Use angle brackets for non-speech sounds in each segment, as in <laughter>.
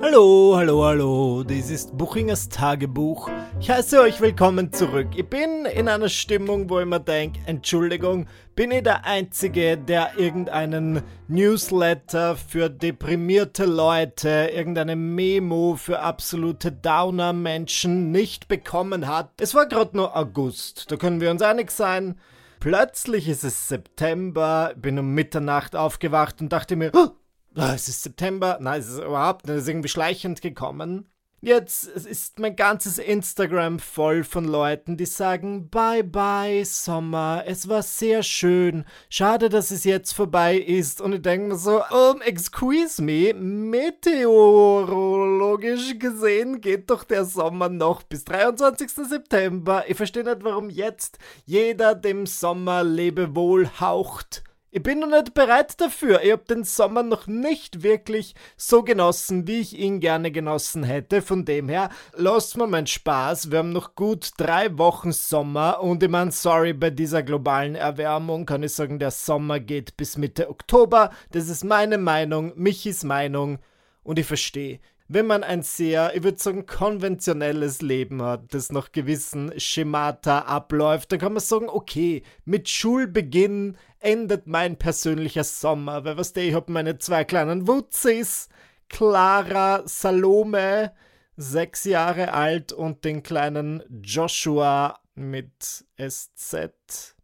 Hallo, hallo, hallo, dies ist Buchingers Tagebuch. Ich heiße euch willkommen zurück. Ich bin in einer Stimmung, wo ich mir denke, Entschuldigung, bin ich der Einzige, der irgendeinen Newsletter für deprimierte Leute, irgendeine Memo für absolute Downer-Menschen nicht bekommen hat? Es war gerade nur August, da können wir uns einig sein. Plötzlich ist es September, bin um Mitternacht aufgewacht und dachte mir, oh, es ist September, nein, es ist überhaupt nicht, es ist irgendwie schleichend gekommen. Jetzt ist mein ganzes Instagram voll von Leuten, die sagen, bye bye Sommer, es war sehr schön, schade, dass es jetzt vorbei ist. Und ich denke mir so, um, excuse me, meteorologisch gesehen geht doch der Sommer noch bis 23. September. Ich verstehe nicht, warum jetzt jeder dem Sommer Lebewohl haucht. Ich bin noch nicht bereit dafür. Ich habe den Sommer noch nicht wirklich so genossen, wie ich ihn gerne genossen hätte. Von dem her, lasst mir meinen Spaß. Wir haben noch gut drei Wochen Sommer und ich meine, sorry, bei dieser globalen Erwärmung kann ich sagen, der Sommer geht bis Mitte Oktober. Das ist meine Meinung, Michis Meinung und ich verstehe wenn man ein sehr, ich würde sagen, konventionelles Leben hat, das nach gewissen Schemata abläuft, dann kann man sagen, okay, mit Schulbeginn endet mein persönlicher Sommer, weil was der, ich habe meine zwei kleinen Wutzis, Clara Salome, sechs Jahre alt, und den kleinen Joshua mit SZ,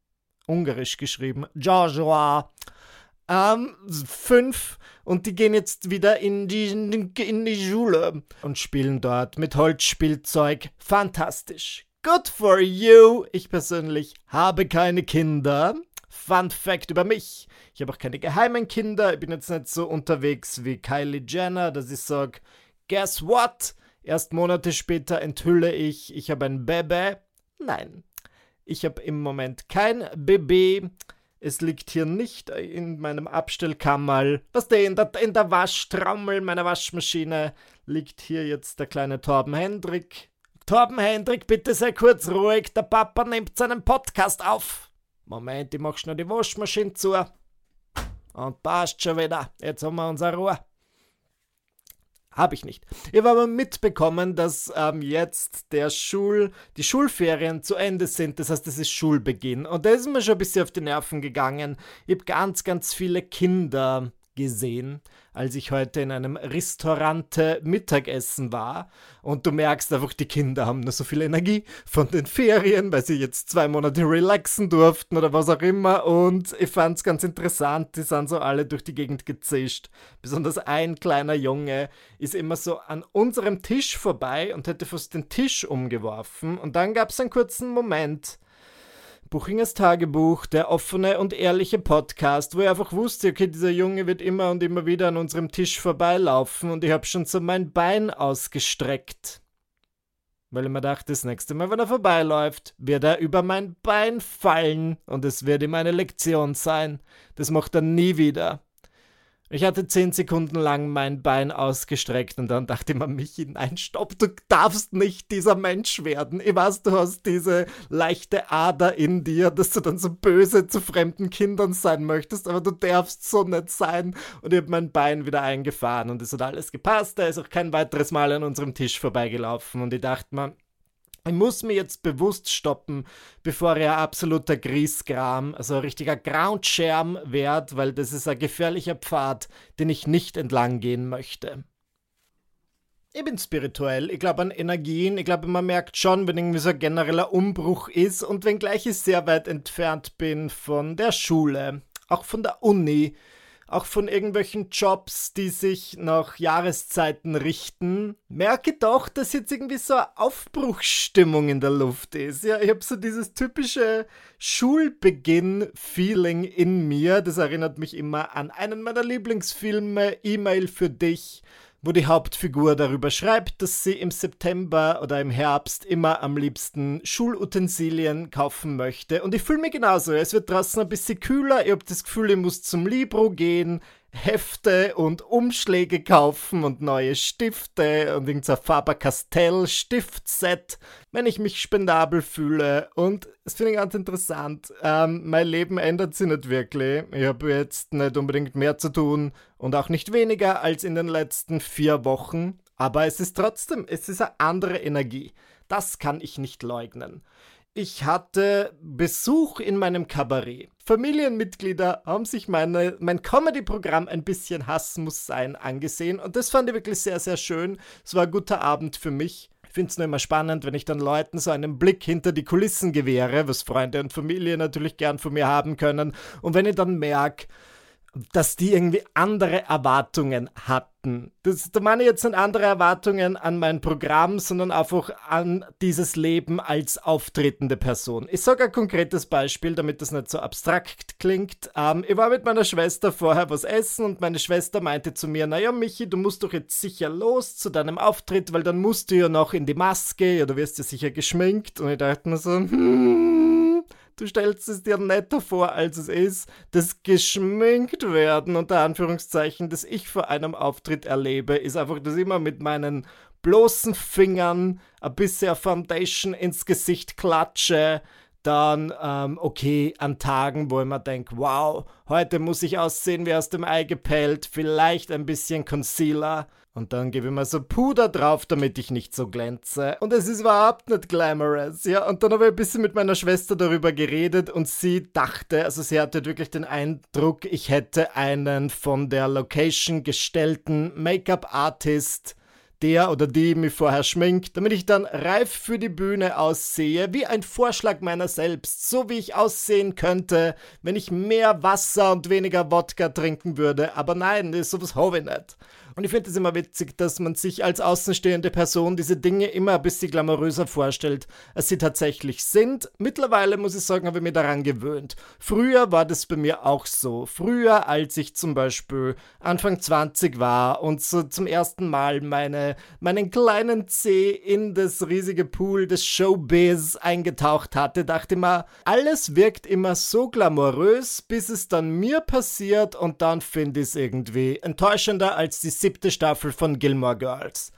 ungarisch geschrieben, Joshua, ähm, fünf und die gehen jetzt wieder in die, in die Schule und spielen dort mit Holzspielzeug. Fantastisch. Good for you. Ich persönlich habe keine Kinder. Fun Fact über mich. Ich habe auch keine geheimen Kinder. Ich bin jetzt nicht so unterwegs wie Kylie Jenner, dass ich sage, guess what? Erst Monate später enthülle ich, ich habe ein Baby. Nein, ich habe im Moment kein Baby. Es liegt hier nicht in meinem Abstellkammerl. Was der in der, in der Waschtrommel meiner Waschmaschine liegt hier jetzt der kleine Torben Hendrik. Torben Hendrik, bitte sei kurz ruhig. Der Papa nimmt seinen Podcast auf. Moment, ich mach schnell die Waschmaschine zu. Und passt schon wieder. Jetzt haben wir unsere Ruhe. Habe ich nicht. Ich habe aber mitbekommen, dass ähm, jetzt der Schul, die Schulferien zu Ende sind. Das heißt, es ist Schulbeginn. Und da ist mir schon ein bisschen auf die Nerven gegangen. Ich habe ganz, ganz viele Kinder gesehen, als ich heute in einem Restaurant Mittagessen war. Und du merkst einfach, die Kinder haben nur so viel Energie von den Ferien, weil sie jetzt zwei Monate relaxen durften oder was auch immer. Und ich fand es ganz interessant, die sind so alle durch die Gegend gezischt. Besonders ein kleiner Junge ist immer so an unserem Tisch vorbei und hätte fast den Tisch umgeworfen. Und dann gab es einen kurzen Moment, Buchingers Tagebuch, der offene und ehrliche Podcast, wo ich einfach wusste, okay, dieser Junge wird immer und immer wieder an unserem Tisch vorbeilaufen und ich habe schon so mein Bein ausgestreckt. Weil ich mir dachte, das nächste Mal, wenn er vorbeiläuft, wird er über mein Bein fallen und es wird ihm eine Lektion sein. Das macht er nie wieder. Ich hatte zehn Sekunden lang mein Bein ausgestreckt und dann dachte ich mir, Michi, nein, stopp, du darfst nicht dieser Mensch werden. Ich weiß, du hast diese leichte Ader in dir, dass du dann so böse zu fremden Kindern sein möchtest, aber du darfst so nicht sein. Und ich habe mein Bein wieder eingefahren und es hat alles gepasst. Er ist auch kein weiteres Mal an unserem Tisch vorbeigelaufen und ich dachte mir, ich muss mir jetzt bewusst stoppen, bevor er absoluter Griesgram, also ein richtiger Groundscherm wird, weil das ist ein gefährlicher Pfad, den ich nicht entlang gehen möchte. Ich bin spirituell, ich glaube an Energien, ich glaube, man merkt schon, wenn irgendwie so ein genereller Umbruch ist und wenngleich ich sehr weit entfernt bin von der Schule, auch von der Uni, auch von irgendwelchen Jobs, die sich nach Jahreszeiten richten, merke doch, dass jetzt irgendwie so eine Aufbruchsstimmung in der Luft ist. Ja, ich habe so dieses typische Schulbeginn-Feeling in mir. Das erinnert mich immer an einen meiner Lieblingsfilme, E-Mail für dich wo die Hauptfigur darüber schreibt, dass sie im September oder im Herbst immer am liebsten Schulutensilien kaufen möchte. Und ich fühle mich genauso. Es wird draußen ein bisschen kühler. Ich habe das Gefühl, ich muss zum Libro gehen, Hefte und Umschläge kaufen und neue Stifte und irgendein Faber-Castell Stiftset, wenn ich mich spendabel fühle. Und das finde ich ganz interessant. Ähm, mein Leben ändert sich nicht wirklich. Ich habe jetzt nicht unbedingt mehr zu tun und auch nicht weniger als in den letzten vier Wochen. Aber es ist trotzdem, es ist eine andere Energie. Das kann ich nicht leugnen. Ich hatte Besuch in meinem Kabarett. Familienmitglieder haben sich meine, mein Comedy-Programm ein bisschen Hass muss sein angesehen und das fand ich wirklich sehr, sehr schön. Es war ein guter Abend für mich. Ich finde es nur immer spannend, wenn ich dann Leuten so einen Blick hinter die Kulissen gewähre, was Freunde und Familie natürlich gern von mir haben können. Und wenn ich dann merke, dass die irgendwie andere Erwartungen hatten. Das, da meine ich jetzt nicht andere Erwartungen an mein Programm, sondern einfach an dieses Leben als auftretende Person. Ich sage ein konkretes Beispiel, damit das nicht so abstrakt klingt. Ähm, ich war mit meiner Schwester vorher was essen und meine Schwester meinte zu mir, naja Michi, du musst doch jetzt sicher los zu deinem Auftritt, weil dann musst du ja noch in die Maske, ja, du wirst ja sicher geschminkt. Und ich dachte mir so, hm, du stellst es dir netter vor, als es ist, das geschminkt werden, unter Anführungszeichen, das ich vor einem Auftritt erlebe, ist einfach das immer mit meinen bloßen Fingern ein bisschen Foundation ins Gesicht klatsche, dann, ähm, okay, an Tagen, wo ich mir denke, wow, heute muss ich aussehen wie aus dem Ei gepellt, vielleicht ein bisschen Concealer. Und dann gebe ich mir so Puder drauf, damit ich nicht so glänze. Und es ist überhaupt nicht glamorous, ja. Und dann habe ich ein bisschen mit meiner Schwester darüber geredet und sie dachte, also sie hatte wirklich den Eindruck, ich hätte einen von der Location gestellten Make-up-Artist der oder die mich vorher schminkt, damit ich dann reif für die Bühne aussehe, wie ein Vorschlag meiner selbst, so wie ich aussehen könnte, wenn ich mehr Wasser und weniger Wodka trinken würde. Aber nein, sowas habe ich nicht. Und ich finde es immer witzig, dass man sich als außenstehende Person diese Dinge immer ein bisschen glamouröser vorstellt, als sie tatsächlich sind. Mittlerweile muss ich sagen, habe ich mich daran gewöhnt. Früher war das bei mir auch so. Früher, als ich zum Beispiel Anfang 20 war und so zum ersten Mal meine, meinen kleinen Zeh in das riesige Pool des Showbiz eingetaucht hatte, dachte ich mir, alles wirkt immer so glamourös, bis es dann mir passiert und dann finde ich es irgendwie enttäuschender als die siebte Staffel von Gilmore Girls.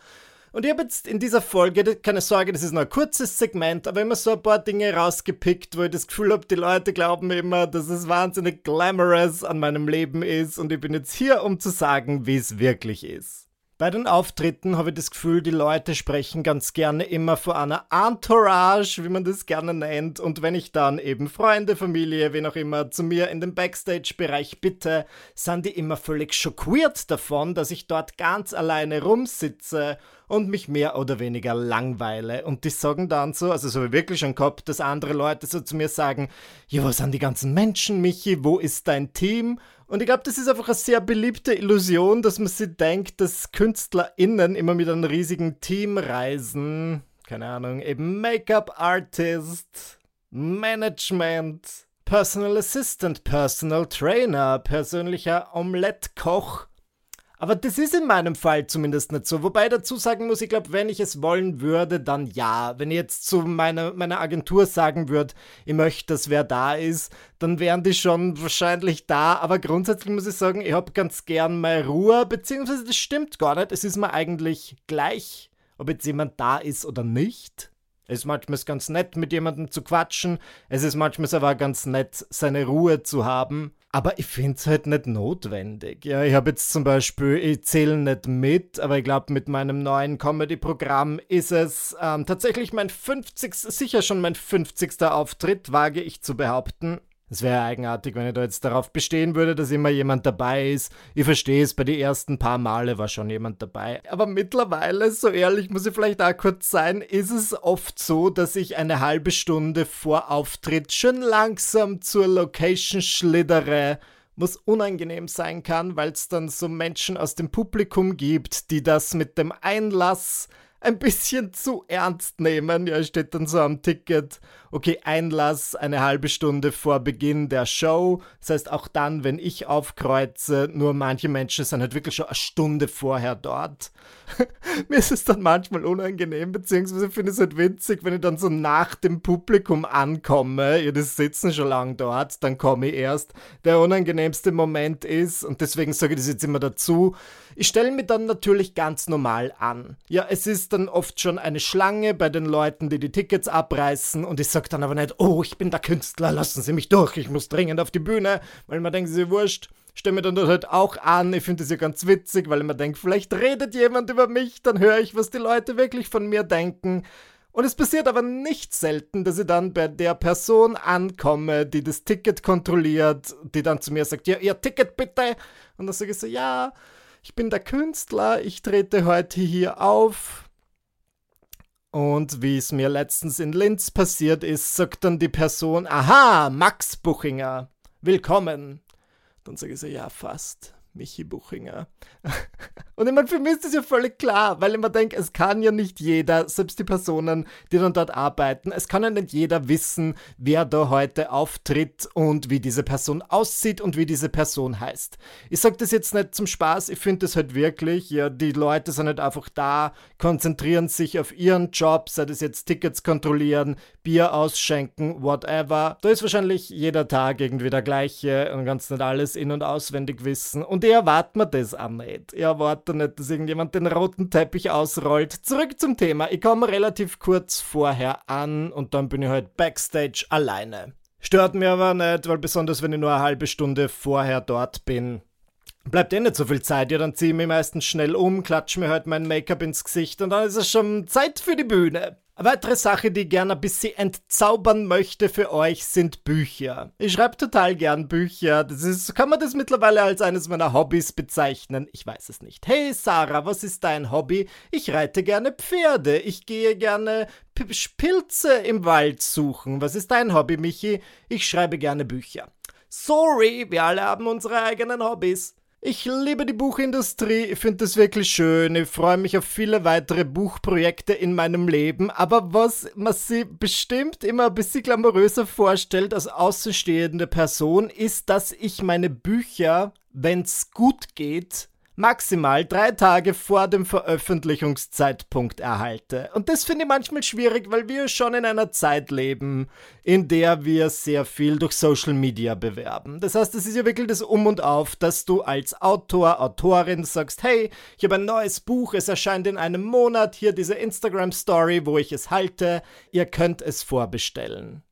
Und ich habe jetzt in dieser Folge, keine Sorge, das ist nur ein kurzes Segment, aber immer so ein paar Dinge rausgepickt, wo ich das Gefühl habe, die Leute glauben immer, dass es wahnsinnig glamorous an meinem Leben ist und ich bin jetzt hier, um zu sagen, wie es wirklich ist. Bei den Auftritten habe ich das Gefühl, die Leute sprechen ganz gerne immer vor einer Entourage, wie man das gerne nennt. Und wenn ich dann eben Freunde, Familie, wen auch immer zu mir in den Backstage-Bereich bitte, sind die immer völlig schockiert davon, dass ich dort ganz alleine rumsitze und mich mehr oder weniger langweile. Und die sagen dann so, also so wie wirklich schon gehabt, dass andere Leute so zu mir sagen, ja, wo sind die ganzen Menschen, Michi, wo ist dein Team? Und ich glaube, das ist einfach eine sehr beliebte Illusion, dass man sich denkt, dass KünstlerInnen immer mit einem riesigen Team reisen. Keine Ahnung, eben Make-up-Artist, Management, Personal Assistant, Personal Trainer, persönlicher Omelette-Koch aber das ist in meinem Fall zumindest nicht so. Wobei ich dazu sagen muss, ich glaube, wenn ich es wollen würde, dann ja. Wenn ich jetzt zu meiner, meiner Agentur sagen würde, ich möchte, dass wer da ist, dann wären die schon wahrscheinlich da. Aber grundsätzlich muss ich sagen, ich habe ganz gern meine Ruhe, beziehungsweise das stimmt gar nicht. Es ist mir eigentlich gleich, ob jetzt jemand da ist oder nicht. Es ist manchmal ganz nett, mit jemandem zu quatschen. Es ist manchmal aber ganz nett, seine Ruhe zu haben. Aber ich finde es halt nicht notwendig. Ja, ich habe jetzt zum Beispiel, ich zähle nicht mit, aber ich glaube, mit meinem neuen Comedy-Programm ist es ähm, tatsächlich mein 50. sicher schon mein 50. Auftritt, wage ich zu behaupten. Es wäre eigenartig, wenn ich da jetzt darauf bestehen würde, dass immer jemand dabei ist. Ich verstehe es, bei den ersten paar Male war schon jemand dabei. Aber mittlerweile, so ehrlich muss ich vielleicht auch kurz sein, ist es oft so, dass ich eine halbe Stunde vor Auftritt schon langsam zur Location schlittere was unangenehm sein kann, weil es dann so Menschen aus dem Publikum gibt, die das mit dem Einlass ein bisschen zu ernst nehmen. Ja, steht dann so am Ticket okay, Einlass eine halbe Stunde vor Beginn der Show. Das heißt, auch dann, wenn ich aufkreuze, nur manche Menschen sind halt wirklich schon eine Stunde vorher dort. <laughs> Mir ist es dann manchmal unangenehm, beziehungsweise finde ich es halt witzig, wenn ich dann so nach dem Publikum ankomme. Ja, die sitzen schon lang dort, dann komme ich erst. Der unangenehmste Moment ist, und deswegen sage ich das jetzt immer dazu, ich stelle mich dann natürlich ganz normal an. Ja, es ist dann oft schon eine Schlange bei den Leuten, die die Tickets abreißen und ich sagt dann aber nicht, oh, ich bin der Künstler, lassen Sie mich durch, ich muss dringend auf die Bühne, weil man denkt, sie wurscht. stelle mir dann halt auch an. Ich finde das ja ganz witzig, weil ich mir denke, vielleicht redet jemand über mich, dann höre ich, was die Leute wirklich von mir denken. Und es passiert aber nicht selten, dass ich dann bei der Person ankomme, die das Ticket kontrolliert, die dann zu mir sagt, ja, ihr Ticket bitte. Und dann sage ich so, ja, ich bin der Künstler, ich trete heute hier auf. Und wie es mir letztens in Linz passiert ist, sagt dann die Person, aha, Max Buchinger, willkommen. Dann sage ich so, ja, fast. Michi Buchinger. <laughs> Und ich meine, für mich ist das ja völlig klar, weil ich mir denke, es kann ja nicht jeder, selbst die Personen, die dann dort arbeiten, es kann ja nicht jeder wissen, wer da heute auftritt und wie diese Person aussieht und wie diese Person heißt. Ich sage das jetzt nicht zum Spaß, ich finde das halt wirklich, ja, die Leute sind halt einfach da, konzentrieren sich auf ihren Job, sei das jetzt Tickets kontrollieren, Bier ausschenken, whatever. Da ist wahrscheinlich jeder Tag irgendwie der gleiche und ganz nicht alles in- und auswendig wissen. Und ich erwarte mir das auch nicht. Ich erwarte nicht, dass irgendjemand den roten Teppich ausrollt. Zurück zum Thema. Ich komme relativ kurz vorher an und dann bin ich halt backstage alleine. Stört mir aber nicht, weil besonders wenn ich nur eine halbe Stunde vorher dort bin, bleibt eh nicht so viel Zeit. Ja, dann ziehe ich mich meistens schnell um, klatsche mir halt mein Make-up ins Gesicht und dann ist es schon Zeit für die Bühne. Eine weitere Sache, die ich gerne ein bisschen entzaubern möchte für euch, sind Bücher. Ich schreibe total gern Bücher. Das ist, kann man das mittlerweile als eines meiner Hobbys bezeichnen? Ich weiß es nicht. Hey Sarah, was ist dein Hobby? Ich reite gerne Pferde. Ich gehe gerne P Pilze im Wald suchen. Was ist dein Hobby, Michi? Ich schreibe gerne Bücher. Sorry, wir alle haben unsere eigenen Hobbys. Ich liebe die Buchindustrie, ich finde das wirklich schön, ich freue mich auf viele weitere Buchprojekte in meinem Leben, aber was man sich bestimmt immer ein bisschen glamouröser vorstellt als außenstehende Person, ist, dass ich meine Bücher, wenn's gut geht, maximal drei Tage vor dem Veröffentlichungszeitpunkt erhalte. Und das finde ich manchmal schwierig, weil wir schon in einer Zeit leben, in der wir sehr viel durch Social Media bewerben. Das heißt, es ist ja wirklich das Um und Auf, dass du als Autor, Autorin sagst, hey, ich habe ein neues Buch, es erscheint in einem Monat, hier diese Instagram Story, wo ich es halte, ihr könnt es vorbestellen.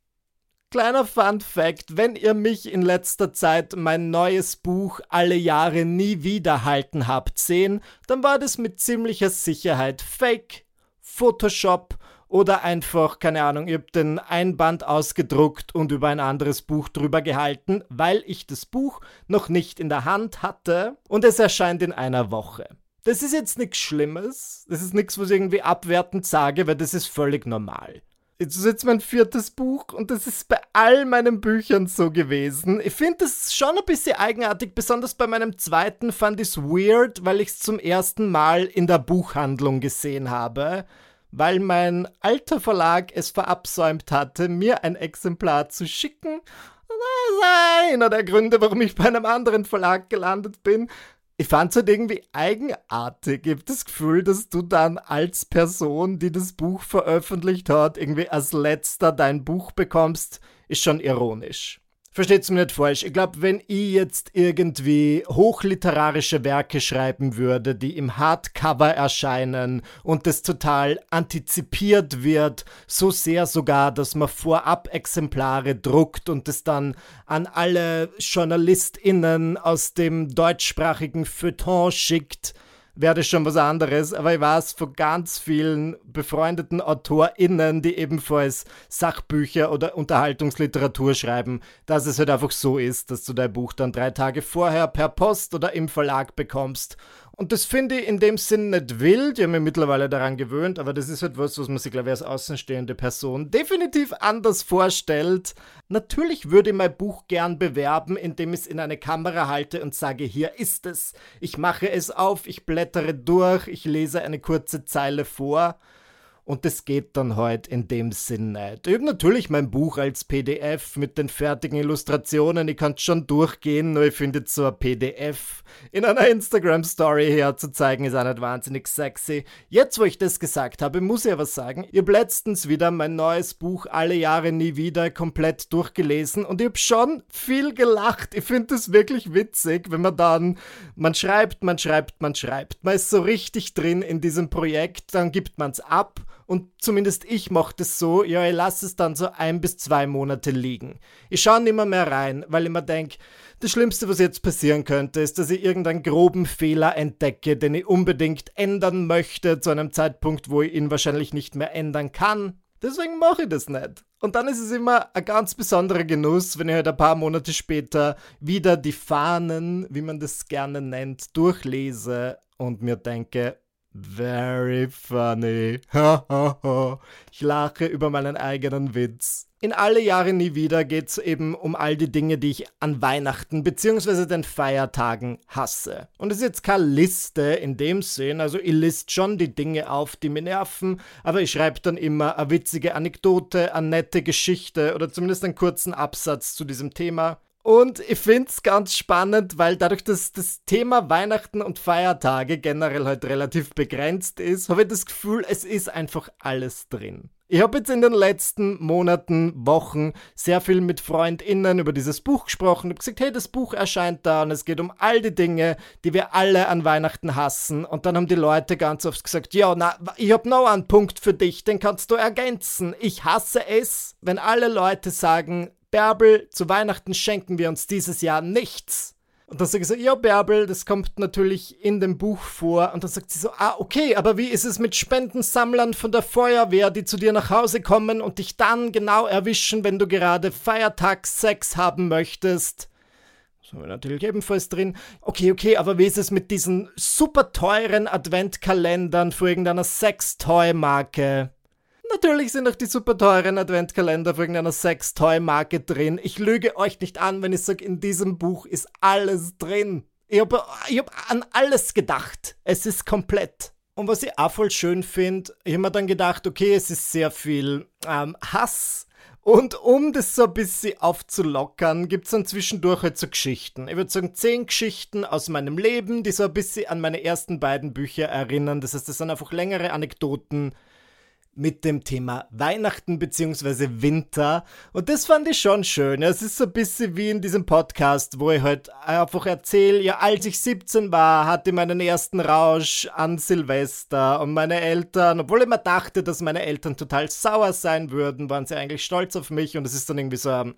Kleiner Fun Fact, wenn ihr mich in letzter Zeit mein neues Buch Alle Jahre nie wieder halten habt sehen, dann war das mit ziemlicher Sicherheit Fake, Photoshop oder einfach, keine Ahnung, ihr habt den Einband ausgedruckt und über ein anderes Buch drüber gehalten, weil ich das Buch noch nicht in der Hand hatte und es erscheint in einer Woche. Das ist jetzt nichts Schlimmes, das ist nichts, was ich irgendwie abwertend sage, weil das ist völlig normal. Jetzt ist jetzt mein viertes Buch und das ist bei all meinen Büchern so gewesen. Ich finde das schon ein bisschen eigenartig, besonders bei meinem zweiten fand ich es weird, weil ich es zum ersten Mal in der Buchhandlung gesehen habe, weil mein alter Verlag es verabsäumt hatte, mir ein Exemplar zu schicken. Das ist einer der Gründe, warum ich bei einem anderen Verlag gelandet bin ich fand es halt irgendwie eigenartig. Ich habe das Gefühl, dass du dann als Person, die das Buch veröffentlicht hat, irgendwie als letzter dein Buch bekommst, ist schon ironisch. Versteht's mir nicht falsch. Ich glaube, wenn ich jetzt irgendwie hochliterarische Werke schreiben würde, die im Hardcover erscheinen und das total antizipiert wird, so sehr sogar, dass man vorab Exemplare druckt und es dann an alle JournalistInnen aus dem deutschsprachigen Feuilleton schickt, wäre das schon was anderes, aber ich weiß von ganz vielen befreundeten AutorInnen, die ebenfalls Sachbücher oder Unterhaltungsliteratur schreiben, dass es halt einfach so ist, dass du dein Buch dann drei Tage vorher per Post oder im Verlag bekommst und das finde ich in dem Sinn nicht wild. Ich habe mich mittlerweile daran gewöhnt, aber das ist halt was, was man sich, glaube ich, als außenstehende Person definitiv anders vorstellt. Natürlich würde ich mein Buch gern bewerben, indem ich es in eine Kamera halte und sage, hier ist es. Ich mache es auf, ich blättere durch, ich lese eine kurze Zeile vor. Und das geht dann halt in dem Sinn nicht. Ich habe natürlich mein Buch als PDF mit den fertigen Illustrationen. Ich kann es schon durchgehen, nur ich finde so ein PDF in einer Instagram-Story herzuzeigen ist auch nicht wahnsinnig sexy. Jetzt, wo ich das gesagt habe, muss ich aber sagen, ich habe letztens wieder mein neues Buch Alle Jahre nie wieder komplett durchgelesen und ich habe schon viel gelacht. Ich finde das wirklich witzig, wenn man dann, man schreibt, man schreibt, man schreibt. Man ist so richtig drin in diesem Projekt, dann gibt man es ab und zumindest ich mache das so, ja, ich lasse es dann so ein bis zwei Monate liegen. Ich schaue nicht mehr, mehr rein, weil ich mir denke, das Schlimmste, was jetzt passieren könnte, ist, dass ich irgendeinen groben Fehler entdecke, den ich unbedingt ändern möchte, zu einem Zeitpunkt, wo ich ihn wahrscheinlich nicht mehr ändern kann. Deswegen mache ich das nicht. Und dann ist es immer ein ganz besonderer Genuss, wenn ich halt ein paar Monate später wieder die Fahnen, wie man das gerne nennt, durchlese und mir denke, Very funny. <laughs> ich lache über meinen eigenen Witz. In alle Jahre nie wieder geht es eben um all die Dinge, die ich an Weihnachten bzw. den Feiertagen hasse. Und es ist jetzt keine Liste in dem Sinn, also ich list schon die Dinge auf, die mir nerven, aber ich schreibe dann immer eine witzige Anekdote, eine nette Geschichte oder zumindest einen kurzen Absatz zu diesem Thema. Und ich finde es ganz spannend, weil dadurch, dass das Thema Weihnachten und Feiertage generell halt relativ begrenzt ist, habe ich das Gefühl, es ist einfach alles drin. Ich habe jetzt in den letzten Monaten, Wochen sehr viel mit FreundInnen über dieses Buch gesprochen. Ich habe gesagt, hey, das Buch erscheint da und es geht um all die Dinge, die wir alle an Weihnachten hassen. Und dann haben die Leute ganz oft gesagt, ja, na, ich habe noch einen Punkt für dich, den kannst du ergänzen. Ich hasse es, wenn alle Leute sagen, Bärbel, zu Weihnachten schenken wir uns dieses Jahr nichts. Und dann sage ich so, ja, Bärbel, das kommt natürlich in dem Buch vor. Und dann sagt sie so, ah, okay, aber wie ist es mit Spendensammlern von der Feuerwehr, die zu dir nach Hause kommen und dich dann genau erwischen, wenn du gerade Feiertagssex haben möchtest? Das haben wir natürlich ebenfalls drin. Okay, okay, aber wie ist es mit diesen super teuren Adventkalendern für irgendeiner Sextoy-Marke? Natürlich sind auch die super teuren Adventkalender von irgendeiner Sex-Toy-Marke drin. Ich lüge euch nicht an, wenn ich sage, in diesem Buch ist alles drin. Ich habe hab an alles gedacht. Es ist komplett. Und was ich auch voll schön finde, ich habe mir dann gedacht, okay, es ist sehr viel ähm, Hass. Und um das so ein bisschen aufzulockern, gibt es dann zwischendurch halt so Geschichten. Ich würde sagen, zehn Geschichten aus meinem Leben, die so ein bisschen an meine ersten beiden Bücher erinnern. Das heißt, das sind einfach längere Anekdoten, mit dem Thema Weihnachten bzw. Winter. Und das fand ich schon schön. Es ist so ein bisschen wie in diesem Podcast, wo ich halt einfach erzähle, ja, als ich 17 war, hatte ich meinen ersten Rausch an Silvester und meine Eltern, obwohl ich mir dachte, dass meine Eltern total sauer sein würden, waren sie eigentlich stolz auf mich und es ist dann irgendwie so eine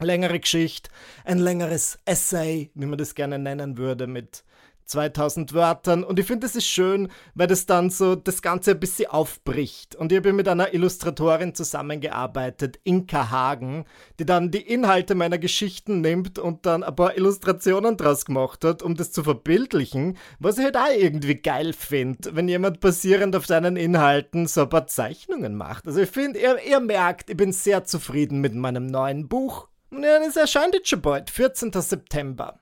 längere Geschichte, ein längeres Essay, wie man das gerne nennen würde, mit 2000 Wörtern und ich finde, das ist schön, weil das dann so das Ganze ein bisschen aufbricht. Und ich habe mit einer Illustratorin zusammengearbeitet, Inka Hagen, die dann die Inhalte meiner Geschichten nimmt und dann ein paar Illustrationen draus gemacht hat, um das zu verbildlichen, was ich halt auch irgendwie geil finde, wenn jemand basierend auf seinen Inhalten so ein paar Zeichnungen macht. Also ich finde, ihr, ihr merkt, ich bin sehr zufrieden mit meinem neuen Buch. Und ja, es erscheint jetzt schon bald, 14. September.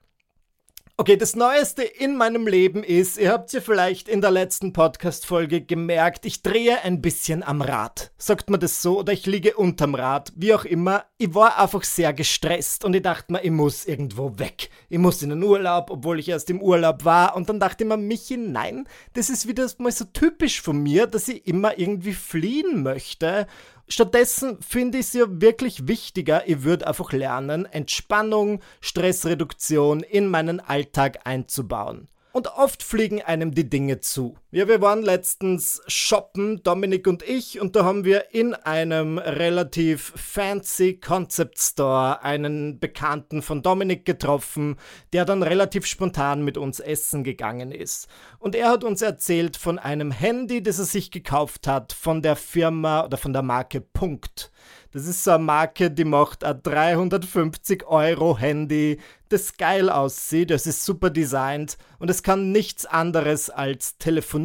Okay, das Neueste in meinem Leben ist, ihr habt ja vielleicht in der letzten Podcast-Folge gemerkt, ich drehe ein bisschen am Rad. Sagt man das so oder ich liege unterm Rad, wie auch immer. Ich war einfach sehr gestresst und ich dachte mir, ich muss irgendwo weg. Ich muss in den Urlaub, obwohl ich erst im Urlaub war. Und dann dachte ich mir, Michi, nein, das ist wieder mal so typisch von mir, dass ich immer irgendwie fliehen möchte Stattdessen finde ich es ja wirklich wichtiger, ich würde einfach lernen, Entspannung, Stressreduktion in meinen Alltag einzubauen. Und oft fliegen einem die Dinge zu. Ja, wir waren letztens shoppen, Dominik und ich, und da haben wir in einem relativ fancy Concept Store einen Bekannten von Dominik getroffen, der dann relativ spontan mit uns essen gegangen ist. Und er hat uns erzählt von einem Handy, das er sich gekauft hat von der Firma oder von der Marke Punkt. Das ist so eine Marke, die macht ein 350 Euro Handy, das geil aussieht, es ist super designt und es kann nichts anderes als telefonieren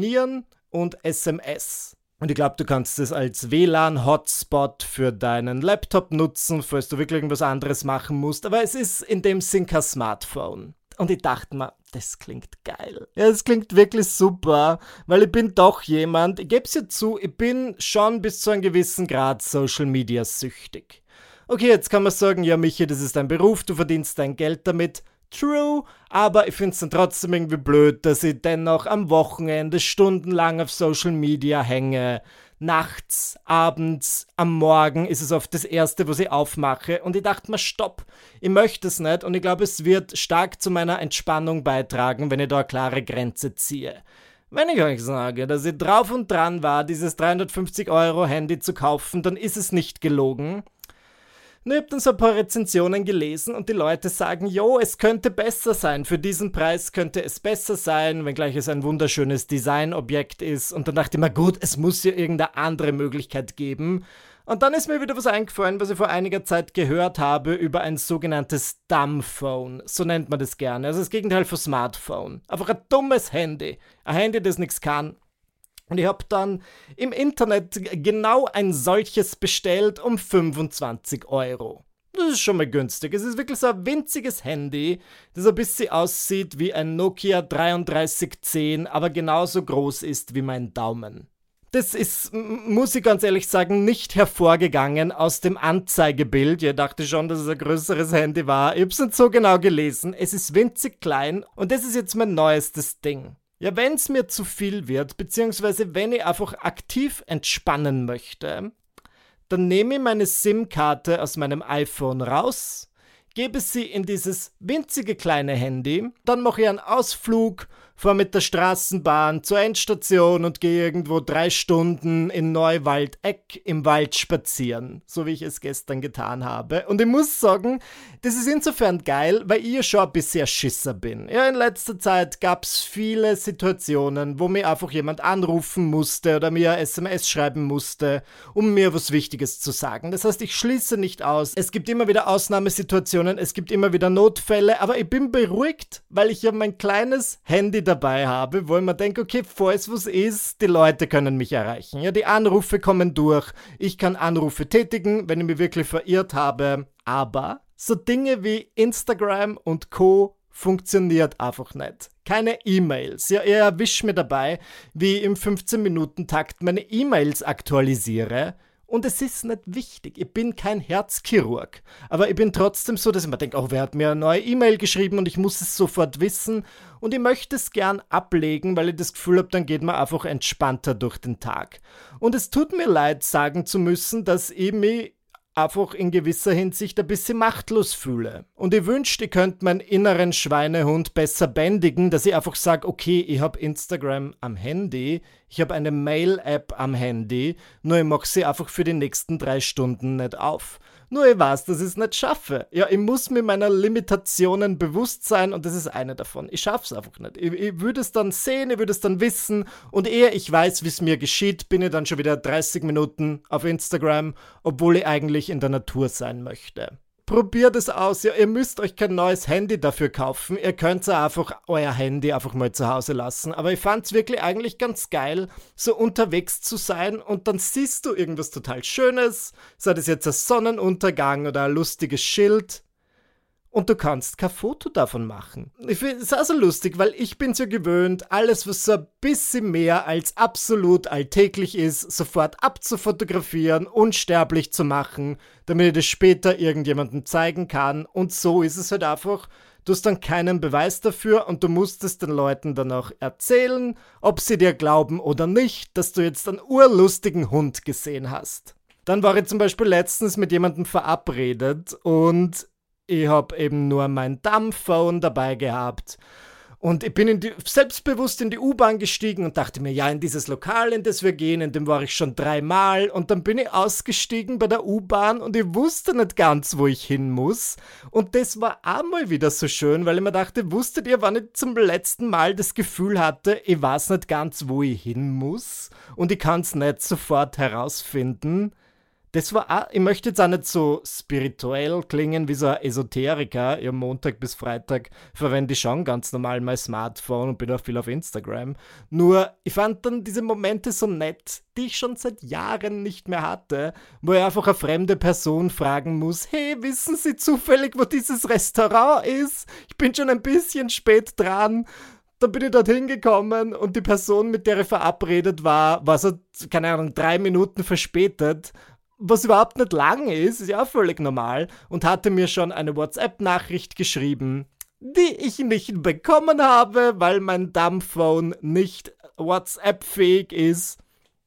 und SMS. Und ich glaube, du kannst es als WLAN-Hotspot für deinen Laptop nutzen, falls du wirklich irgendwas anderes machen musst. Aber es ist in dem Sinn kein Smartphone. Und ich dachte mir, das klingt geil. Ja, es klingt wirklich super, weil ich bin doch jemand, ich gebe es ja zu, ich bin schon bis zu einem gewissen Grad Social Media süchtig. Okay, jetzt kann man sagen, ja Michi, das ist dein Beruf, du verdienst dein Geld damit. True, aber ich finde es dann trotzdem irgendwie blöd, dass ich dennoch am Wochenende stundenlang auf Social Media hänge, nachts, abends, am Morgen ist es oft das Erste, was ich aufmache. Und ich dachte mir, stopp, ich möchte es nicht. Und ich glaube, es wird stark zu meiner Entspannung beitragen, wenn ich da eine klare Grenze ziehe. Wenn ich euch sage, dass ich drauf und dran war, dieses 350 Euro Handy zu kaufen, dann ist es nicht gelogen. Und ich habe dann so ein paar Rezensionen gelesen und die Leute sagen, jo, es könnte besser sein. Für diesen Preis könnte es besser sein, wenngleich es ein wunderschönes Designobjekt ist. Und dann dachte ich mir, gut, es muss ja irgendeine andere Möglichkeit geben. Und dann ist mir wieder was eingefallen, was ich vor einiger Zeit gehört habe über ein sogenanntes Dumbphone. So nennt man das gerne. Also das Gegenteil von Smartphone. Einfach ein dummes Handy. Ein Handy, das nichts kann. Und ich habe dann im Internet genau ein solches bestellt um 25 Euro. Das ist schon mal günstig. Es ist wirklich so ein winziges Handy, das ein bisschen aussieht wie ein Nokia 3310, aber genauso groß ist wie mein Daumen das ist, muss ich ganz ehrlich sagen, nicht hervorgegangen aus dem Anzeigebild. Ihr dachte schon, dass es ein größeres Handy war. Ich hab's nicht so genau gelesen. Es ist winzig klein und das ist jetzt mein neuestes Ding. Ja, wenn es mir zu viel wird, beziehungsweise wenn ich einfach aktiv entspannen möchte, dann nehme ich meine SIM-Karte aus meinem iPhone raus, gebe sie in dieses winzige kleine Handy, dann mache ich einen Ausflug fahr mit der Straßenbahn zur Endstation und gehe irgendwo drei Stunden in Neuwaldeck im Wald spazieren, so wie ich es gestern getan habe. Und ich muss sagen, das ist insofern geil, weil ich ja schon ein bisschen Schisser bin. Ja, in letzter Zeit gab es viele Situationen, wo mir einfach jemand anrufen musste oder mir SMS schreiben musste, um mir was Wichtiges zu sagen. Das heißt, ich schließe nicht aus. Es gibt immer wieder Ausnahmesituationen, es gibt immer wieder Notfälle, aber ich bin beruhigt, weil ich ja mein kleines Handy dabei habe, wo ich mir denke, okay, falls was ist, die Leute können mich erreichen. Ja, die Anrufe kommen durch. Ich kann Anrufe tätigen, wenn ich mich wirklich verirrt habe. Aber so Dinge wie Instagram und Co funktioniert einfach nicht. Keine E-Mails. Ja, ihr erwischt mir dabei, wie ich im 15-Minuten-Takt meine E-Mails aktualisiere und es ist nicht wichtig. Ich bin kein Herzchirurg. Aber ich bin trotzdem so, dass ich mir denke, oh, wer hat mir eine neue E-Mail geschrieben und ich muss es sofort wissen. Und ich möchte es gern ablegen, weil ich das Gefühl habe, dann geht man einfach entspannter durch den Tag. Und es tut mir leid, sagen zu müssen, dass ich mich einfach in gewisser Hinsicht ein bisschen machtlos fühle. Und ich wünschte, ich könnte meinen inneren Schweinehund besser bändigen, dass ich einfach sage, okay, ich habe Instagram am Handy, ich habe eine Mail-App am Handy, nur ich mache sie einfach für die nächsten drei Stunden nicht auf. Nur ich weiß, dass ich es nicht schaffe. Ja, ich muss mir meiner Limitationen bewusst sein und das ist eine davon. Ich schaffe es einfach nicht. Ich, ich würde es dann sehen, ich würde es dann wissen und ehe ich weiß, wie es mir geschieht, bin ich dann schon wieder 30 Minuten auf Instagram, obwohl ich eigentlich in der Natur sein möchte probiert es aus. Ja, ihr müsst euch kein neues Handy dafür kaufen. Ihr könnt einfach euer Handy einfach mal zu Hause lassen. Aber ich fand es wirklich eigentlich ganz geil, so unterwegs zu sein und dann siehst du irgendwas total Schönes, sei das jetzt ein Sonnenuntergang oder ein lustiges Schild und du kannst kein Foto davon machen. Ich finde es auch so lustig, weil ich bin so gewöhnt, alles, was so ein bisschen mehr als absolut alltäglich ist, sofort abzufotografieren, unsterblich zu machen, damit ich das später irgendjemandem zeigen kann. Und so ist es halt einfach. Du hast dann keinen Beweis dafür und du musst es den Leuten dann auch erzählen, ob sie dir glauben oder nicht, dass du jetzt einen urlustigen Hund gesehen hast. Dann war ich zum Beispiel letztens mit jemandem verabredet und ich habe eben nur mein Dumbphone dabei gehabt. Und ich bin in die, selbstbewusst in die U-Bahn gestiegen und dachte mir, ja, in dieses Lokal, in das wir gehen, in dem war ich schon dreimal. Und dann bin ich ausgestiegen bei der U-Bahn und ich wusste nicht ganz, wo ich hin muss. Und das war einmal wieder so schön, weil ich mir dachte, wusstet ihr, wann ich zum letzten Mal das Gefühl hatte, ich weiß nicht ganz, wo ich hin muss und ich kann es nicht sofort herausfinden? Das war auch, ich möchte jetzt auch nicht so spirituell klingen wie so ein Esoteriker. Ja, Montag bis Freitag verwende ich schon ganz normal mein Smartphone und bin auch viel auf Instagram. Nur, ich fand dann diese Momente so nett, die ich schon seit Jahren nicht mehr hatte, wo ich einfach eine fremde Person fragen muss, hey, wissen Sie zufällig, wo dieses Restaurant ist? Ich bin schon ein bisschen spät dran dann bin ich dorthin gekommen und die Person, mit der ich verabredet war, war so, keine Ahnung, drei Minuten verspätet was überhaupt nicht lang ist, ist ja auch völlig normal, und hatte mir schon eine WhatsApp-Nachricht geschrieben, die ich nicht bekommen habe, weil mein Dumbphone nicht WhatsApp-fähig ist.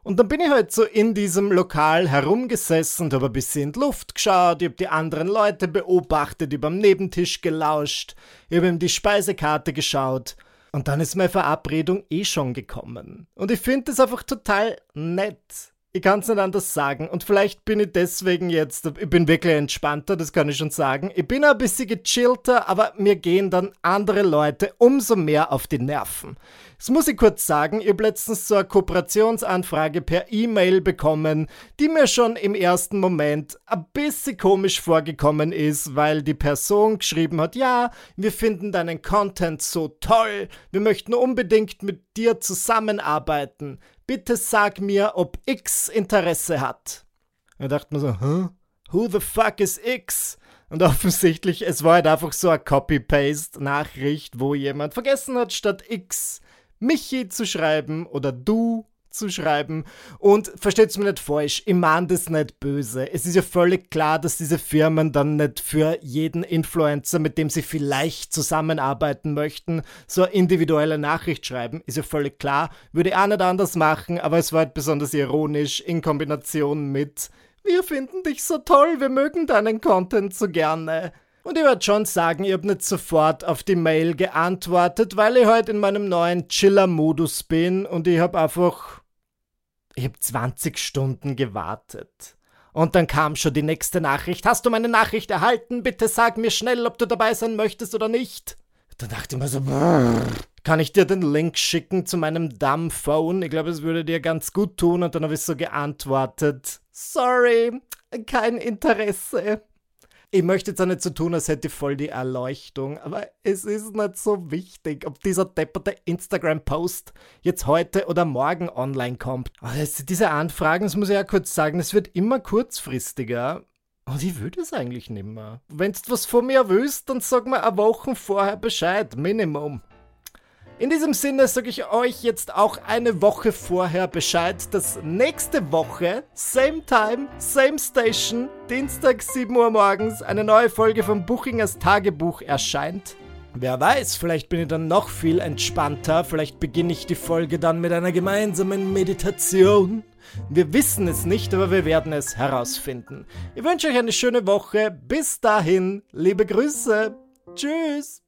Und dann bin ich halt so in diesem Lokal herumgesessen und habe ein bisschen in die Luft geschaut, ich habe die anderen Leute beobachtet, ich habe am Nebentisch gelauscht, ich habe in die Speisekarte geschaut Und dann ist meine Verabredung eh schon gekommen. Und ich finde das einfach total nett. Ich kann es nicht anders sagen. Und vielleicht bin ich deswegen jetzt, ich bin wirklich entspannter, das kann ich schon sagen. Ich bin ein bisschen gechillter, aber mir gehen dann andere Leute umso mehr auf die Nerven. Das muss ich kurz sagen, ich habe letztens so eine Kooperationsanfrage per E-Mail bekommen, die mir schon im ersten Moment ein bisschen komisch vorgekommen ist, weil die Person geschrieben hat, ja, wir finden deinen Content so toll, wir möchten unbedingt mit dir zusammenarbeiten bitte sag mir, ob X Interesse hat. Da dachte man so, huh? Who the fuck is X? Und offensichtlich, es war halt einfach so eine Copy-Paste-Nachricht, wo jemand vergessen hat, statt X Michi zu schreiben oder du zu schreiben. Und versteht's mir nicht falsch, ich meine das nicht böse. Es ist ja völlig klar, dass diese Firmen dann nicht für jeden Influencer, mit dem sie vielleicht zusammenarbeiten möchten, so eine individuelle Nachricht schreiben. Ist ja völlig klar. Würde ich auch nicht anders machen, aber es war halt besonders ironisch in Kombination mit wir finden dich so toll, wir mögen deinen Content so gerne. Und ich würde schon sagen, ich habe nicht sofort auf die Mail geantwortet, weil ich heute in meinem neuen Chiller-Modus bin und ich habe einfach ich habe 20 Stunden gewartet. Und dann kam schon die nächste Nachricht. Hast du meine Nachricht erhalten? Bitte sag mir schnell, ob du dabei sein möchtest oder nicht. Da dachte ich mir so, brrr, kann ich dir den Link schicken zu meinem Dumb-Phone? Ich glaube, es würde dir ganz gut tun. Und dann habe ich so geantwortet, sorry, kein Interesse ich möchte jetzt auch nicht so tun, als hätte ich voll die Erleuchtung, aber es ist nicht so wichtig, ob dieser depperte Instagram-Post jetzt heute oder morgen online kommt. Also diese Anfragen, das muss ich ja kurz sagen, es wird immer kurzfristiger. Und ich will das eigentlich nicht mehr. Wenn du was von mir willst, dann sag mir eine Woche vorher Bescheid, Minimum. In diesem Sinne sage ich euch jetzt auch eine Woche vorher Bescheid, dass nächste Woche, same time, same station, Dienstag 7 Uhr morgens, eine neue Folge von Buchingers Tagebuch erscheint. Wer weiß, vielleicht bin ich dann noch viel entspannter, vielleicht beginne ich die Folge dann mit einer gemeinsamen Meditation. Wir wissen es nicht, aber wir werden es herausfinden. Ich wünsche euch eine schöne Woche. Bis dahin, liebe Grüße. Tschüss.